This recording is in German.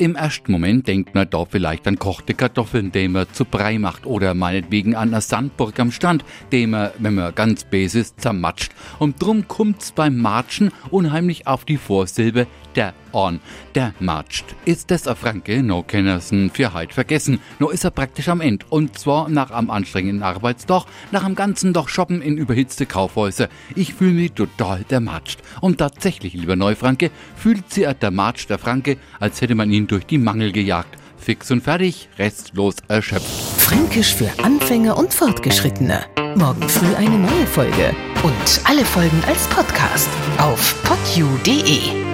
Im ersten Moment denkt man da vielleicht an kochte Kartoffeln, die man zu Brei macht oder meinetwegen an eine Sandburg am Strand, die man, wenn man ganz bes ist, zermatscht. Und drum kommt's beim Matschen unheimlich auf die Vorsilbe der an. Der matscht. Ist das a Franke, no kennersen für heut vergessen. No ist er praktisch am End. Und zwar nach am anstrengenden Arbeitstag, nach am ganzen Doch shoppen in überhitzte Kaufhäuser. Ich fühle mich total der matscht. Und tatsächlich, lieber Neufranke, fühlt sie der Matsch der Franke, als hätte man ihn durch die Mangel gejagt. Fix und fertig, restlos erschöpft. Fränkisch für Anfänger und Fortgeschrittene. Morgen früh eine neue Folge. Und alle Folgen als Podcast auf podu.de.